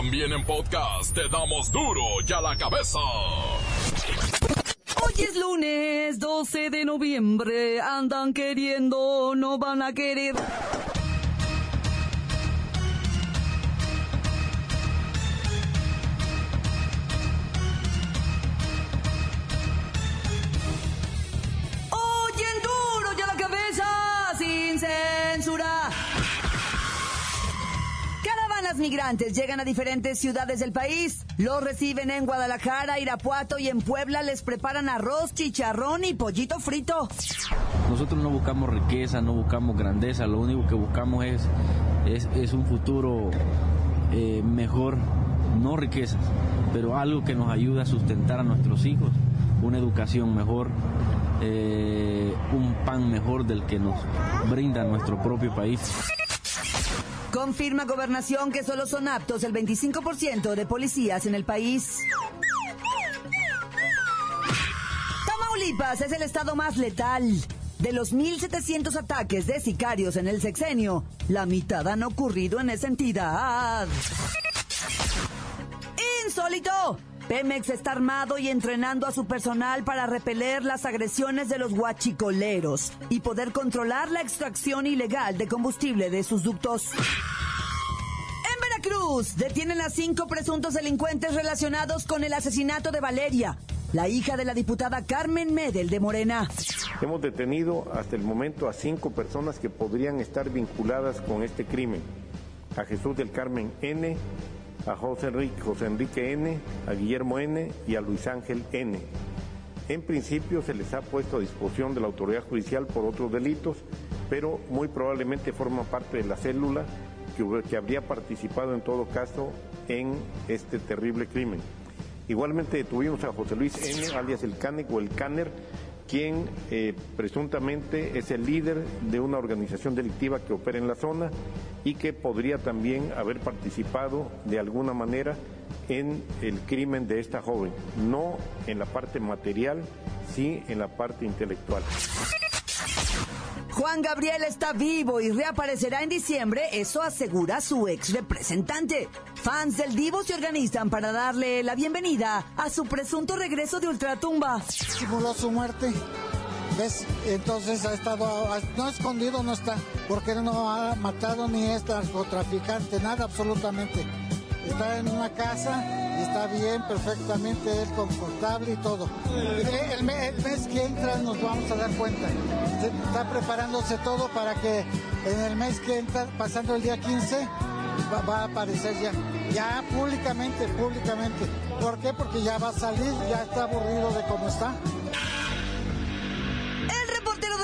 También en podcast te damos duro y a la cabeza. Hoy es lunes 12 de noviembre. Andan queriendo, no van a querer. Migrantes llegan a diferentes ciudades del país. Los reciben en Guadalajara, Irapuato y en Puebla les preparan arroz, chicharrón y pollito frito. Nosotros no buscamos riqueza, no buscamos grandeza, lo único que buscamos es, es, es un futuro eh, mejor, no riquezas, pero algo que nos ayude a sustentar a nuestros hijos, una educación mejor, eh, un pan mejor del que nos brinda nuestro propio país. Confirma gobernación que solo son aptos el 25% de policías en el país. Tamaulipas es el estado más letal. De los 1.700 ataques de sicarios en el sexenio, la mitad han ocurrido en esa entidad. ¡Insólito! Pemex está armado y entrenando a su personal para repeler las agresiones de los guachicoleros y poder controlar la extracción ilegal de combustible de sus ductos. En Veracruz, detienen a cinco presuntos delincuentes relacionados con el asesinato de Valeria, la hija de la diputada Carmen Medel de Morena. Hemos detenido hasta el momento a cinco personas que podrían estar vinculadas con este crimen. A Jesús del Carmen N., a José Enrique, José Enrique N., a Guillermo N. y a Luis Ángel N. En principio se les ha puesto a disposición de la autoridad judicial por otros delitos, pero muy probablemente forma parte de la célula que, habría participado en todo caso en este terrible crimen. Igualmente detuvimos a José Luis N., alias el Canec o el Caner, quien eh, presuntamente es el líder de una organización delictiva que opera en la zona y que podría también haber participado de alguna manera en el crimen de esta joven, no en la parte material, sí en la parte intelectual. Juan Gabriel está vivo y reaparecerá en diciembre, eso asegura su ex representante. Fans del Divo se organizan para darle la bienvenida a su presunto regreso de Ultratumba. Simuló su muerte. ¿Ves? Entonces ha estado, no escondido no está, porque no ha matado ni es narcotraficante, nada absolutamente. Está en una casa y está bien, perfectamente, él confortable y todo. El, el, el, mes que entra nos vamos a dar cuenta. Está preparándose todo para que en el mes que entra, pasando el día 15, va, a aparecer ya. Ya públicamente, públicamente. ¿Por qué? Porque ya va a salir, ya está aburrido de cómo está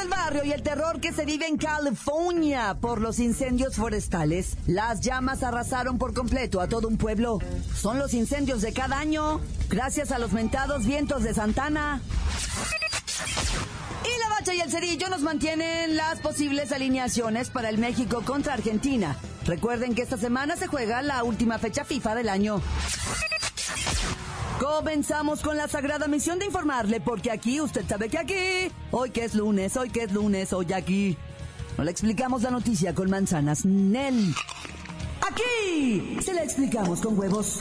barrio y el terror que se vive en California por los incendios forestales. Las llamas arrasaron por completo a todo un pueblo. Son los incendios de cada año, gracias a los mentados vientos de Santana. Y la bacha y el cerillo nos mantienen las posibles alineaciones para el México contra Argentina. Recuerden que esta semana se juega la última fecha FIFA del año. Comenzamos con la sagrada misión de informarle, porque aquí, usted sabe que aquí, hoy que es lunes, hoy que es lunes, hoy aquí, no le explicamos la noticia con manzanas, Nel. Aquí, se la explicamos con huevos.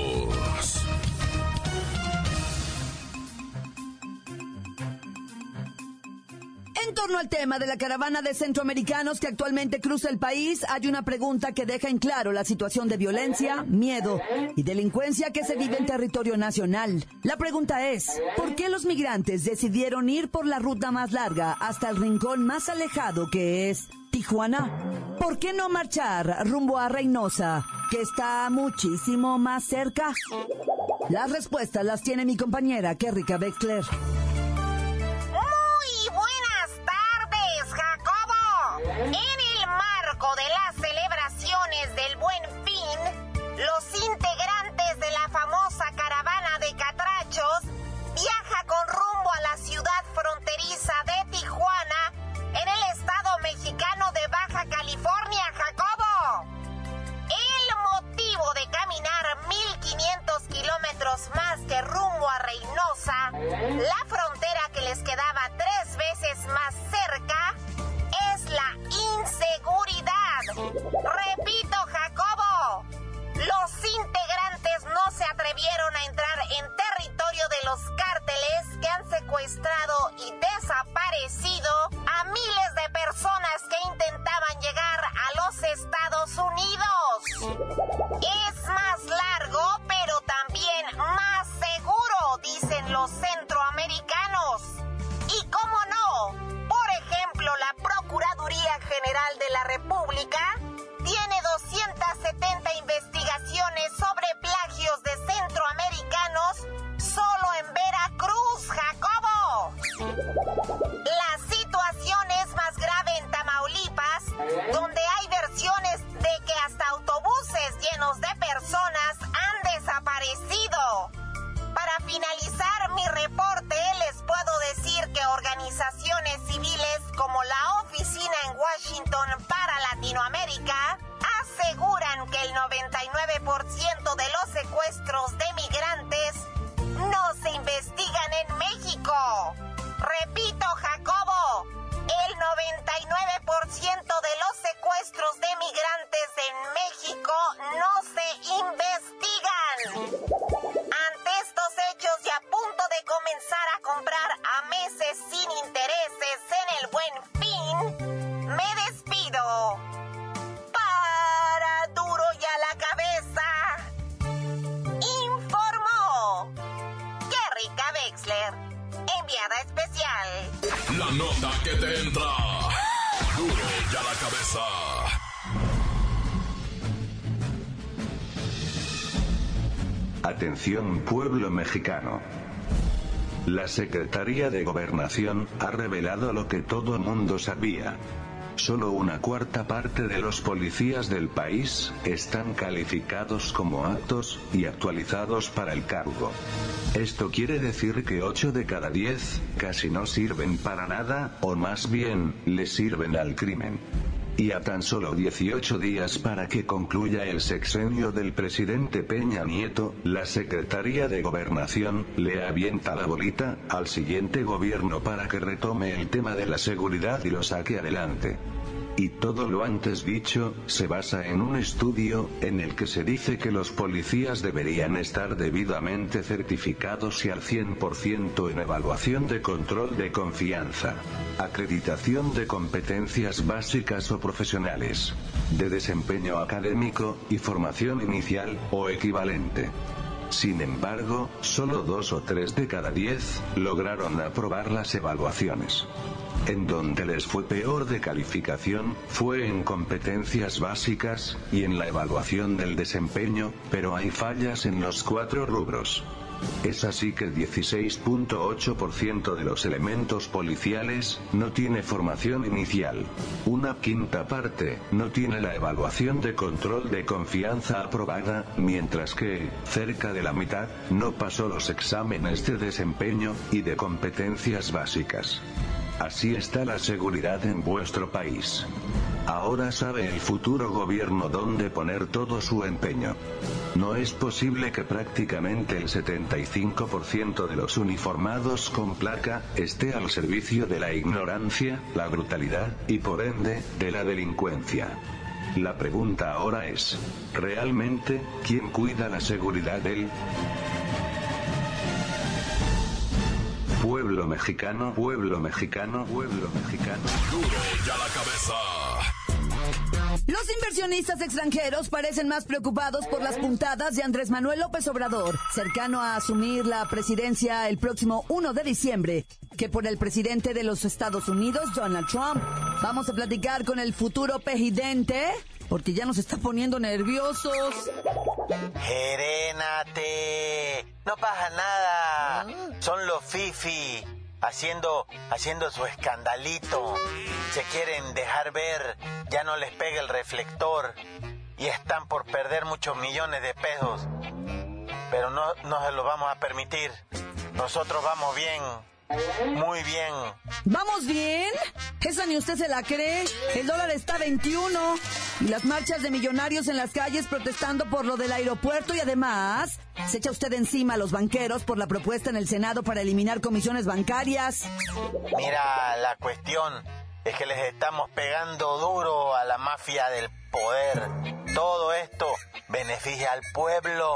Torno al tema de la caravana de centroamericanos que actualmente cruza el país, hay una pregunta que deja en claro la situación de violencia, miedo y delincuencia que se vive en territorio nacional. La pregunta es, ¿por qué los migrantes decidieron ir por la ruta más larga hasta el rincón más alejado que es Tijuana? ¿Por qué no marchar rumbo a Reynosa, que está muchísimo más cerca? Las respuestas las tiene mi compañera Kerrika Wexler. Secuestrado y 99% Wexler, enviada especial. La nota que te entra. Duro y a la cabeza. Atención pueblo mexicano. La Secretaría de Gobernación ha revelado lo que todo mundo sabía. Solo una cuarta parte de los policías del país están calificados como aptos y actualizados para el cargo. Esto quiere decir que 8 de cada 10 casi no sirven para nada, o más bien, le sirven al crimen. Y a tan solo 18 días para que concluya el sexenio del presidente Peña Nieto, la Secretaría de Gobernación le avienta la bolita al siguiente gobierno para que retome el tema de la seguridad y lo saque adelante. Y todo lo antes dicho, se basa en un estudio, en el que se dice que los policías deberían estar debidamente certificados y al 100% en evaluación de control de confianza, acreditación de competencias básicas o profesionales, de desempeño académico, y formación inicial, o equivalente. Sin embargo, solo dos o tres de cada diez lograron aprobar las evaluaciones. En donde les fue peor de calificación, fue en competencias básicas, y en la evaluación del desempeño, pero hay fallas en los cuatro rubros. Es así que el 16.8% de los elementos policiales no tiene formación inicial. Una quinta parte no tiene la evaluación de control de confianza aprobada, mientras que, cerca de la mitad, no pasó los exámenes de desempeño y de competencias básicas. Así está la seguridad en vuestro país. Ahora sabe el futuro gobierno dónde poner todo su empeño. No es posible que prácticamente el 75% de los uniformados con placa esté al servicio de la ignorancia, la brutalidad, y por ende, de la delincuencia. La pregunta ahora es, ¿realmente, quién cuida la seguridad del pueblo mexicano, pueblo mexicano, pueblo mexicano? Duro y a la cabeza. Los inversionistas extranjeros parecen más preocupados por las puntadas de Andrés Manuel López Obrador, cercano a asumir la presidencia el próximo 1 de diciembre, que por el presidente de los Estados Unidos, Donald Trump. Vamos a platicar con el futuro presidente, porque ya nos está poniendo nerviosos. Gerénate, no pasa nada. Son los fifi haciendo haciendo su escandalito. Se quieren dejar ver, ya no les pega el reflector y están por perder muchos millones de pesos. Pero no, no se lo vamos a permitir. Nosotros vamos bien, Muy bien. ¿Vamos bien? ¿Esa ni usted se la cree? El dólar está a 21 y las marchas de millonarios en las calles protestando por lo del aeropuerto y además se echa usted encima a los banqueros por la propuesta en el Senado para eliminar comisiones bancarias. Mira, la cuestión es que les estamos pegando duro a la mafia del poder. Todo esto beneficia al pueblo.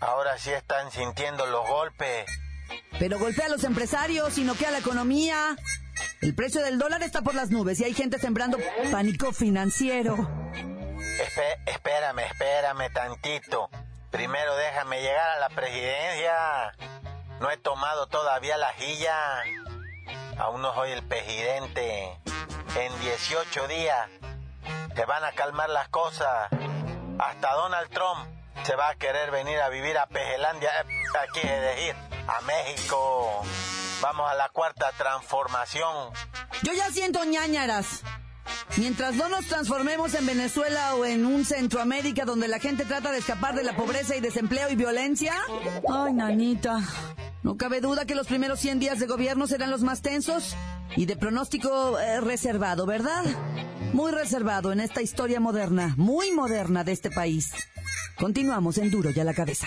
Ahora sí están sintiendo los golpes. Pero golpea a los empresarios y noquea la economía. El precio del dólar está por las nubes y hay gente sembrando pánico financiero. Espérame, espérame tantito. Primero déjame llegar a la presidencia. No he tomado todavía la jilla. Aún no soy el presidente. En 18 días se van a calmar las cosas. Hasta Donald Trump se va a querer venir a vivir a Pejelandia. eh, Aquí es decir, a México. Vamos a la cuarta transformación. Yo ya siento ñañaras. Mientras no nos transformemos en Venezuela o en un Centroamérica donde la gente trata de escapar de la pobreza y desempleo y violencia. Ay, nanita. No cabe duda que los primeros 100 días de gobierno serán los más tensos y de pronóstico eh, reservado, ¿verdad? Muy reservado en esta historia moderna, muy moderna de este país. Continuamos en Duro y a la cabeza.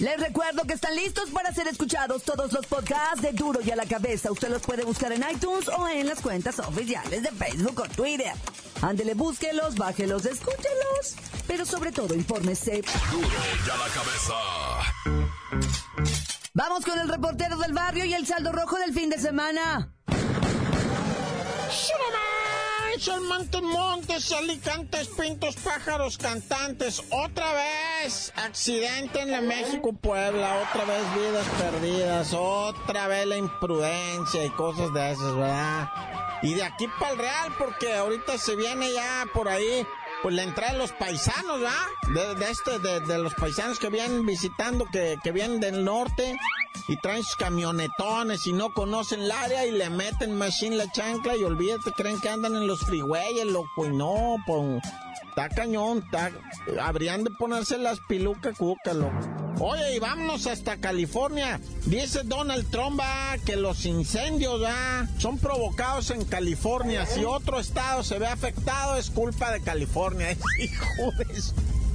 Les recuerdo que están listos para ser escuchados todos los podcasts de Duro y a la cabeza. Usted los puede buscar en iTunes o en las cuentas oficiales de Facebook o Twitter. Ándele, búsquelos, bájelos, escúchelos. Pero sobre todo, infórmese. Duro y a la cabeza. Vamos con el reportero del barrio y el saldo rojo del fin de semana. Son montes, montes, alicantes, pintos, pájaros, cantantes. Otra vez accidente en la México-Puebla. Otra vez vidas perdidas. Otra vez la imprudencia y cosas de esas, ¿verdad? Y de aquí para el Real, porque ahorita se viene ya por ahí, pues la entrada de los paisanos, ¿verdad? De, de este, de, de los paisanos que vienen visitando, que, que vienen del norte y traen sus camionetones y no conocen el área y le meten machine la chancla y olvídate, creen que andan en los freeways, loco, y no, pues, está cañón, está, habrían de ponerse las pilucas cuca, loco. Oye, y vámonos hasta California. Dice Donald Trump va, que los incendios va, son provocados en California. Si otro estado se ve afectado, es culpa de California. Hijo de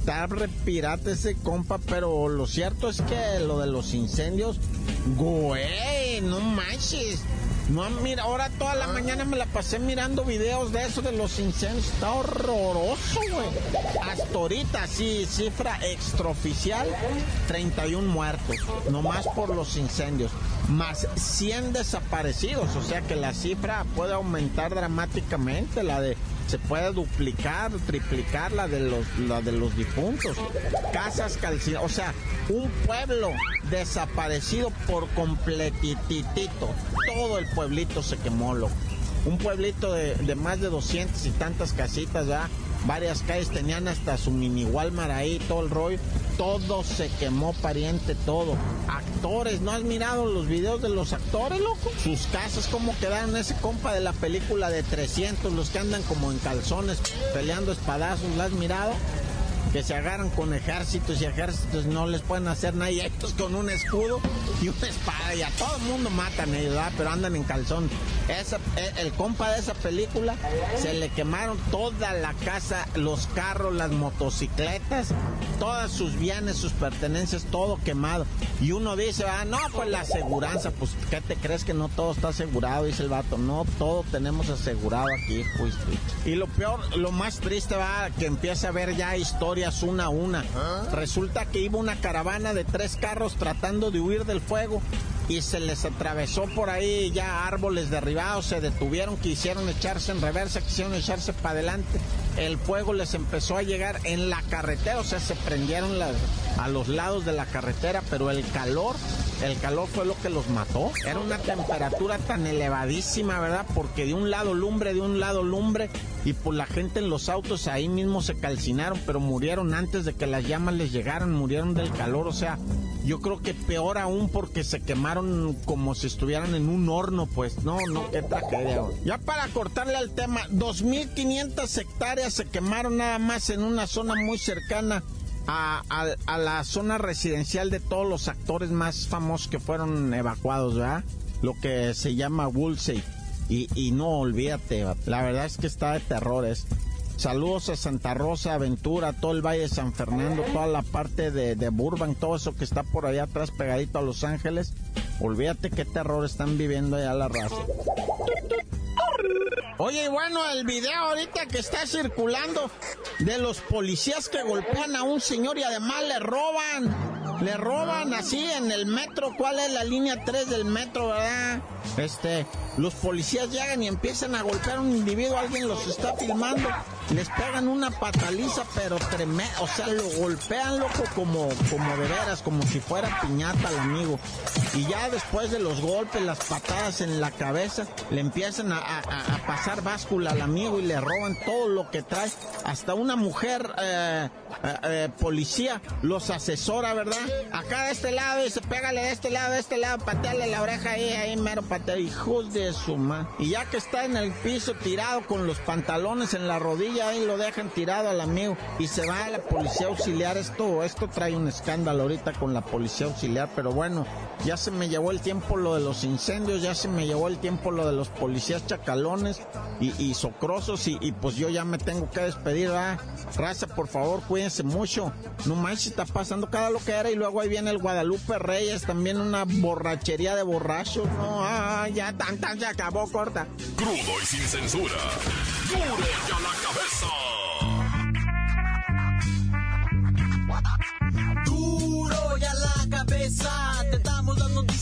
Está re pirata ese compa, pero lo cierto es que lo de los incendios, güey, no manches. No, mira, ahora toda la mañana me la pasé mirando videos de eso de los incendios. Está horroroso, güey. Hasta ahorita, sí, cifra extraoficial, 31 muertos, nomás por los incendios. Más 100 desaparecidos, o sea que la cifra puede aumentar dramáticamente, la de se puede duplicar, triplicar la de los, la de los difuntos. Casas calcinadas, o sea, un pueblo desaparecido por completitito. Todo el pueblito se quemó, loco. Un pueblito de, de más de 200 y tantas casitas, ¿verdad? Varias calles tenían hasta su mini Walmart ahí, todo el rollo. Todo se quemó, pariente, todo. Actores, ¿no has mirado los videos de los actores, loco? Sus casas, cómo quedaron ese compa de la película de 300, los que andan como en calzones peleando espadazos, ¿la has mirado? Que se agarran con ejércitos y ejércitos no les pueden hacer nada y estos con un escudo y una espada y a todo el mundo matan ellos, ¿verdad? pero andan en calzón. Esa, eh, el compa de esa película se le quemaron toda la casa, los carros, las motocicletas, todas sus bienes, sus pertenencias, todo quemado. Y uno dice, ah, no, pues la aseguranza, pues ¿qué te crees que no todo está asegurado? Dice el vato, no, todo tenemos asegurado aquí, pues. Y lo peor, lo más triste va que empieza a ver ya una a una. Resulta que iba una caravana de tres carros tratando de huir del fuego y se les atravesó por ahí ya árboles derribados, se detuvieron, quisieron echarse en reversa, quisieron echarse para adelante el fuego les empezó a llegar en la carretera, o sea, se prendieron a los lados de la carretera, pero el calor, el calor fue lo que los mató. Era una temperatura tan elevadísima, ¿verdad? Porque de un lado lumbre, de un lado lumbre, y pues la gente en los autos ahí mismo se calcinaron, pero murieron antes de que las llamas les llegaran, murieron del calor, o sea, yo creo que peor aún porque se quemaron como si estuvieran en un horno, pues. No, no, qué tragedia. Ya para cortarle al tema, 2.500 hectáreas se quemaron nada más en una zona muy cercana a, la zona residencial de todos los actores más famosos que fueron evacuados, ¿verdad? Lo que se llama Woolsey. Y, y no, olvídate, la verdad es que está de terrores. Saludos a Santa Rosa, Aventura, todo el Valle de San Fernando, toda la parte de, Burbank, todo eso que está por allá atrás pegadito a Los Ángeles. Olvídate qué terror están viviendo allá la raza. Oye, bueno, el video ahorita que está circulando de los policías que golpean a un señor y además le roban. Le roban así en el metro. ¿Cuál es la línea 3 del metro, verdad? Este, los policías llegan y empiezan a golpear a un individuo. Alguien los está filmando les pegan una pataliza, pero tremenda, o sea, lo golpean, loco, como, como de como si fuera piñata al amigo. Y ya después de los golpes, las patadas en la cabeza, le empiezan a, pasar báscula al amigo y le roban todo lo que trae. Hasta una mujer eh, eh, eh, policía los asesora, ¿verdad? Acá de este lado, dice, pégale de este lado, de este lado, pateale la oreja ahí, ahí mero patea, hijos de su madre. Y ya que está en el piso tirado con los pantalones en la rodilla, ahí lo dejan tirado al amigo y se va a la policía auxiliar. Esto, esto trae un escándalo ahorita con la policía auxiliar, pero bueno, ya se me llevó el tiempo lo de los incendios, ya se me llevó el tiempo lo de los policías chacalones y, y socrosos y, pues yo ya me tengo que despedir, ¿verdad? Raza, por favor, cuídense mucho. No más está pasando cada lo que era y luego ahí viene el Guadalupe Reyes, también una borrachería de borrachos. No, ah, ya tan tan se acabó, corta. Crudo y sin censura. Duro ya la cabeza.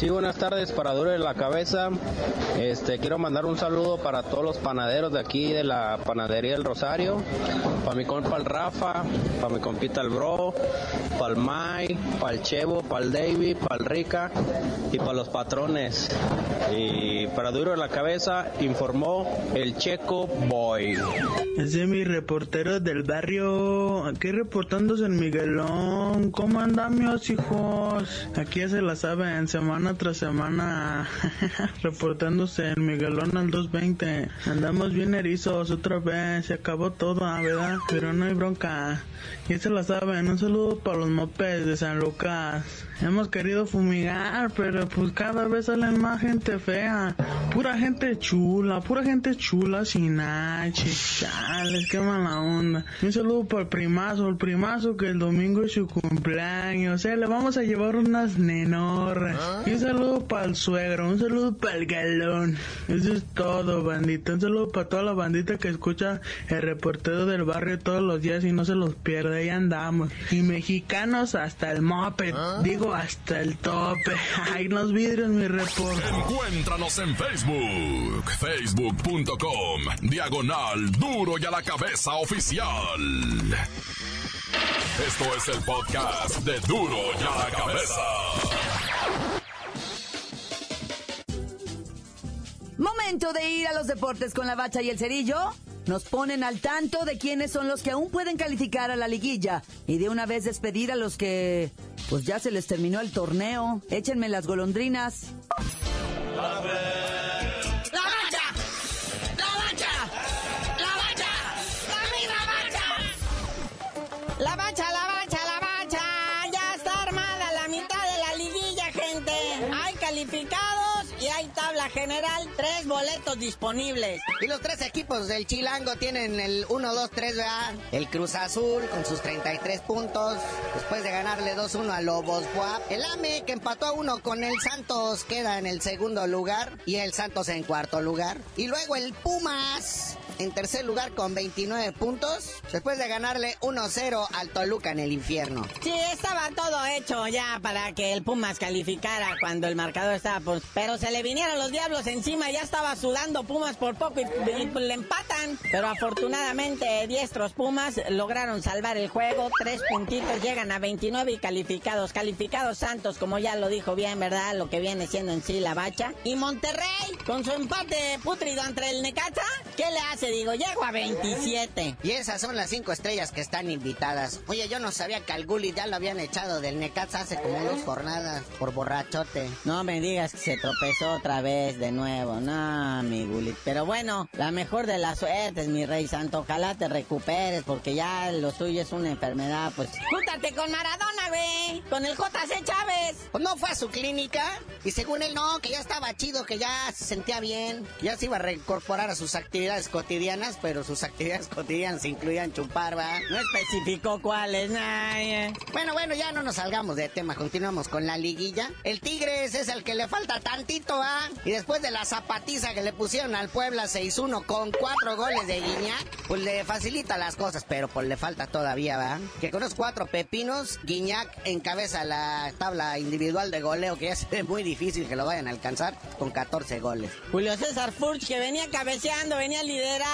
Sí, buenas tardes, para Duro de la Cabeza. Este, quiero mandar un saludo para todos los panaderos de aquí de la panadería del Rosario, para mi compa el Rafa, para mi compita el Bro, para el Mai, para el Chevo, para el David, para el Rica y para los patrones. Y para Duro de la Cabeza informó el Checo Boy. Ese es mi reportero del barrio, aquí reportándose en Miguelón. ¿Cómo andan mis hijos? Aquí ya se la saben, semana otra semana reportándose en Miguelón al 220. Andamos bien erizos otra vez, se acabó todo, ah, ¿verdad? Pero no hay bronca. Y se la saben, un saludo para los mopes de San Lucas. Hemos querido fumigar, pero pues cada vez salen más gente fea. Pura gente chula, pura gente chula sin H. Chales, qué mala onda. Un saludo para el primazo, el primazo que el domingo es su cumpleaños. Sea, le vamos a llevar unas nenorras. Un saludo para el suegro, un saludo para el galón. Eso es todo, bandita. Un saludo para toda la bandita que escucha el reportero del barrio todos los días y no se los pierde. Ahí andamos. Y mexicanos hasta el moped. Digo, hasta el tope. Ay, los vidrios, mi reporte. Encuéntranos en Facebook. Facebook.com. Diagonal Duro y a la cabeza oficial. Esto es el podcast de Duro y a la cabeza. Momento de ir a los deportes con la bacha y el cerillo. Nos ponen al tanto de quiénes son los que aún pueden calificar a la liguilla y de una vez despedir a los que pues ya se les terminó el torneo. Échenme las golondrinas. ¡La general, tres boletos disponibles. Y los tres equipos del Chilango tienen el 1, 2, 3, ¿verdad? El Cruz Azul con sus 33 puntos, después de ganarle 2-1 a Lobos Buap. El AME que empató a uno con el Santos queda en el segundo lugar y el Santos en cuarto lugar. Y luego el Pumas en tercer lugar con 29 puntos, después de ganarle 1-0 al Toluca en el infierno. Sí, estaba todo hecho ya para que el Pumas calificara cuando el marcador estaba, pues, pero se le vinieron los diablos encima, ya estaba sudando Pumas por poco y, le empatan. Pero afortunadamente, diestros Pumas lograron salvar el juego, tres puntitos, llegan a 29 y calificados. Calificados Santos, como ya lo dijo bien, ¿verdad? Lo que viene siendo en sí la bacha. Y Monterrey, con su empate putrido entre el Necaxa, ¿qué le hace? Digo, llego a 27. Y esas son las cinco estrellas que están invitadas. Oye, yo no sabía que al Gulli ya lo habían echado del Necaxa hace como dos jornadas por borrachote. No me digas que se tropezó otra vez de nuevo. No, mi Gulli. Pero bueno, la mejor de las suertes, mi rey santo. Ojalá te recuperes porque ya lo tuyo es una enfermedad, pues. Júntate con Maradona, güey. Con el JC Chávez. Pues no fue a su clínica. Y según él, no, que ya estaba chido, que ya se sentía bien. Ya se iba a reincorporar a sus actividades cotidianas pero sus actividades cotidianas incluían chupar, ¿va? No especificó cuáles, Bueno, bueno, ya no nos salgamos de tema, continuamos con la liguilla. El Tigres es el que le falta tantito, ¿va? Y después de la zapatiza que le pusieron al Puebla 6-1 con cuatro goles de Guiñac, pues le facilita las cosas, pero pues le falta todavía, ¿va? Que con los cuatro pepinos, Guiñac encabeza la tabla individual de goleo, que ya se ve muy difícil que lo vayan a alcanzar, con 14 goles. Julio César Furch, que venía cabeceando, venía liderando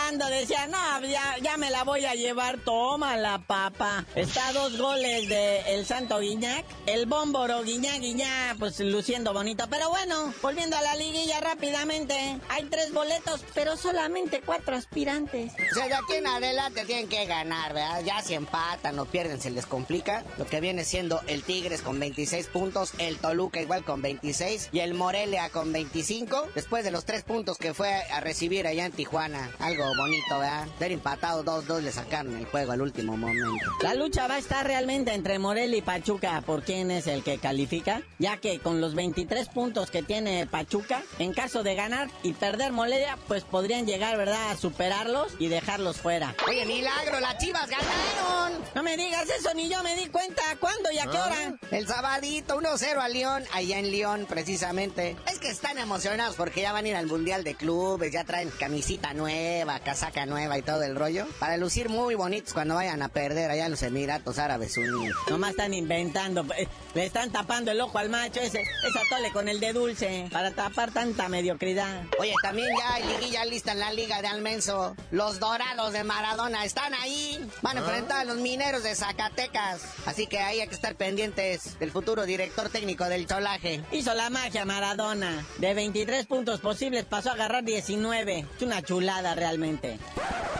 decía, no, ya, ya me la voy a llevar, toma la papa. Está a dos goles de el Santo Guiñac, el Bómboro Guiñac Guiñac, pues luciendo bonito. Pero bueno, volviendo a la liguilla rápidamente, hay tres boletos, pero solamente cuatro aspirantes. O sea, de aquí en adelante tienen que ganar, ¿verdad? Ya si empatan o pierden se les complica. Lo que viene siendo el Tigres con 26 puntos, el Toluca igual con 26 y el Morelia con 25. Después de los tres puntos que fue a recibir allá en Tijuana. Algo bonito, ¿verdad? Ser empatado 2-2 le sacaron el juego al último momento. La lucha va a estar realmente entre Morelia y Pachuca por quién es el que califica, ya que con los 23 puntos que tiene Pachuca, en caso de ganar y perder Morelia, pues podrían llegar, ¿verdad?, a superarlos y dejarlos fuera. Oye, milagro, las chivas ganaron. No me digas eso, ni yo me di cuenta. ¿Cuándo y a qué hora? Ah, el sabadito, 1-0 a León, allá en León, precisamente. Es que están emocionados porque ya van a ir al Mundial de Clubes, ya traen camisita nueva, casaca nueva y todo el rollo, para lucir muy bonitos cuando vayan a perder allá en los Emiratos Árabes Unidos. Nomás están inventando, eh, le están tapando el ojo al macho ese, esa tole con el de dulce, para tapar tanta mediocridad. Oye, también ya hay liguilla lista en la Liga de Almenso. Los Dorados de Maradona están ahí. Van a ah. enfrentar a los mineros de Zacatecas. Así que ahí hay que estar pendientes del futuro director técnico del cholaje. Hizo la magia Maradona. De 23 puntos posibles pasó a agarrar 19. Es una chulada realmente totalmente.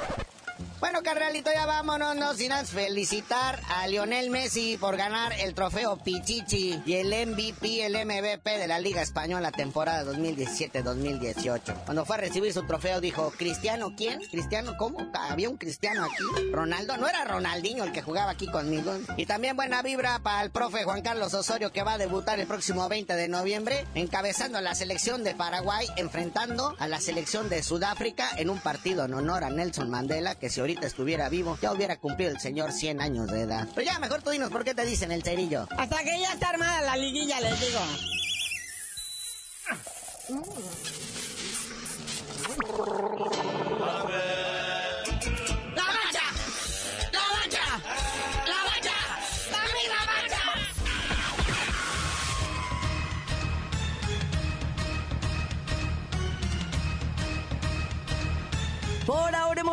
Bueno, carnalito, ya vámonos, no sin felicitar a Lionel Messi por ganar el trofeo Pichichi y el MVP, el MVP de la Liga Española temporada 2017-2018. Cuando fue a recibir su trofeo dijo, ¿Cristiano quién? ¿Cristiano cómo? ¿Había un cristiano aquí? ¿Ronaldo? No era Ronaldinho el que jugaba aquí conmigo. Y también buena vibra para el profe Juan Carlos Osorio que va a debutar el próximo 20 de noviembre encabezando la selección de Paraguay enfrentando a la selección de Sudáfrica en un partido en honor a Nelson Mandela que se ahorita estuviera vivo, ya hubiera cumplido el señor 100 años de edad. Pero ya, mejor tú dinos por qué te dicen el cerillo. Hasta que ya está armada la liguilla, les digo.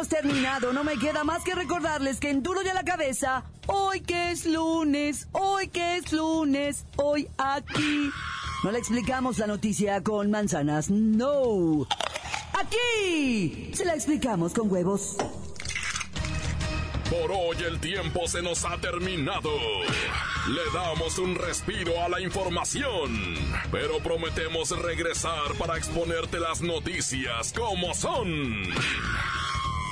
Terminado. No me queda más que recordarles que en Duro y la Cabeza, hoy que es lunes, hoy que es lunes, hoy aquí. No le explicamos la noticia con manzanas, no. Aquí se la explicamos con huevos. Por hoy el tiempo se nos ha terminado. Le damos un respiro a la información, pero prometemos regresar para exponerte las noticias como son.